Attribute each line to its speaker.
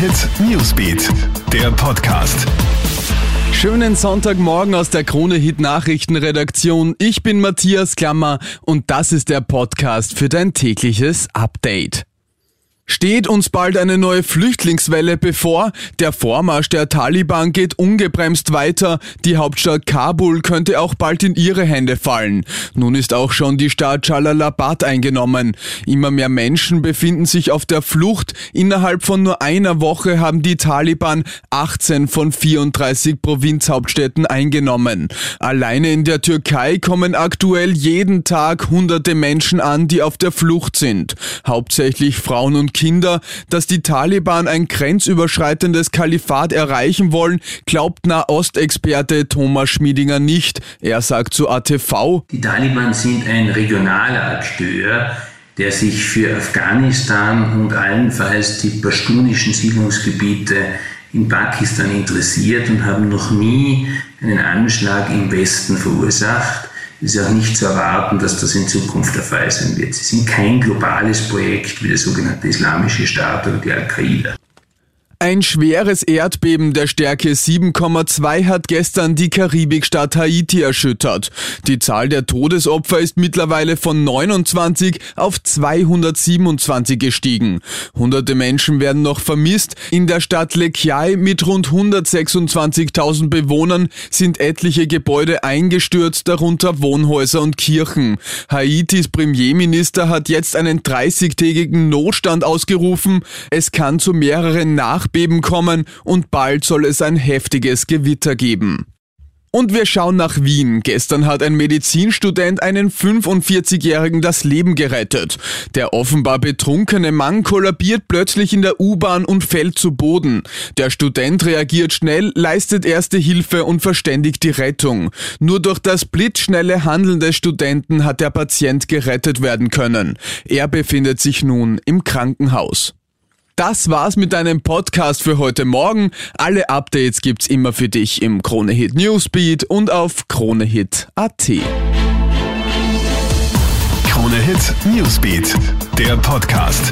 Speaker 1: Hit Newsbeat, der Podcast.
Speaker 2: Schönen Sonntagmorgen aus der Krone Hit Nachrichtenredaktion. Ich bin Matthias Klammer und das ist der Podcast für dein tägliches Update. Steht uns bald eine neue Flüchtlingswelle bevor? Der Vormarsch der Taliban geht ungebremst weiter. Die Hauptstadt Kabul könnte auch bald in ihre Hände fallen. Nun ist auch schon die Stadt Jalalabad eingenommen. Immer mehr Menschen befinden sich auf der Flucht. Innerhalb von nur einer Woche haben die Taliban 18 von 34 Provinzhauptstädten eingenommen. Alleine in der Türkei kommen aktuell jeden Tag hunderte Menschen an, die auf der Flucht sind. Hauptsächlich Frauen und Kinder, dass die Taliban ein grenzüberschreitendes Kalifat erreichen wollen, glaubt Nahostexperte Thomas Schmiedinger nicht. Er sagt zu ATV,
Speaker 3: Die Taliban sind ein regionaler Akteur, der sich für Afghanistan und allenfalls die pashtunischen Siedlungsgebiete in Pakistan interessiert und haben noch nie einen Anschlag im Westen verursacht. Ist auch nicht zu erwarten, dass das in Zukunft der Fall sein wird. Sie sind kein globales Projekt wie der sogenannte Islamische Staat oder die Al-Qaida.
Speaker 2: Ein schweres Erdbeben der Stärke 7,2 hat gestern die Karibikstadt Haiti erschüttert. Die Zahl der Todesopfer ist mittlerweile von 29 auf 227 gestiegen. Hunderte Menschen werden noch vermisst. In der Stadt Lekiai mit rund 126.000 Bewohnern sind etliche Gebäude eingestürzt, darunter Wohnhäuser und Kirchen. Haitis Premierminister hat jetzt einen 30-tägigen Notstand ausgerufen. Es kann zu mehreren Nach Erdbeben kommen und bald soll es ein heftiges Gewitter geben. Und wir schauen nach Wien. Gestern hat ein Medizinstudent einen 45-Jährigen das Leben gerettet. Der offenbar betrunkene Mann kollabiert plötzlich in der U-Bahn und fällt zu Boden. Der Student reagiert schnell, leistet erste Hilfe und verständigt die Rettung. Nur durch das blitzschnelle Handeln des Studenten hat der Patient gerettet werden können. Er befindet sich nun im Krankenhaus. Das war's mit deinem Podcast für heute Morgen. Alle Updates gibt's immer für dich im Kronehit Newsbeat und auf kronehit.at.
Speaker 1: Kronehit Newsbeat, der Podcast.